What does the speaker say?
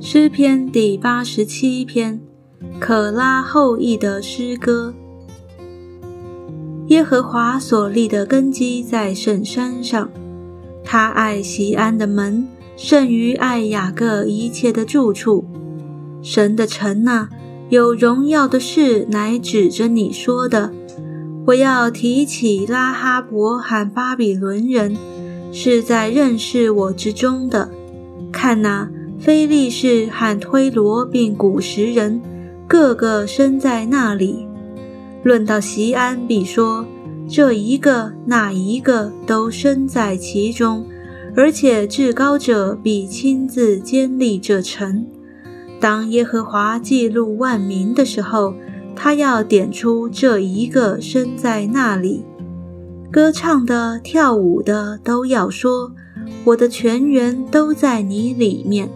诗篇第八十七篇，可拉后裔的诗歌。耶和华所立的根基在圣山上，他爱西安的门，胜于爱雅各一切的住处。神的城呐，有荣耀的事乃指着你说的。我要提起拉哈伯和巴比伦人，是在认识我之中的。看哪。非利士和推罗并古时人，个个身在那里。论到席安，必说这一个那一个都身在其中，而且至高者必亲自监立这城。当耶和华记录万民的时候，他要点出这一个身在那里。歌唱的、跳舞的都要说：我的全员都在你里面。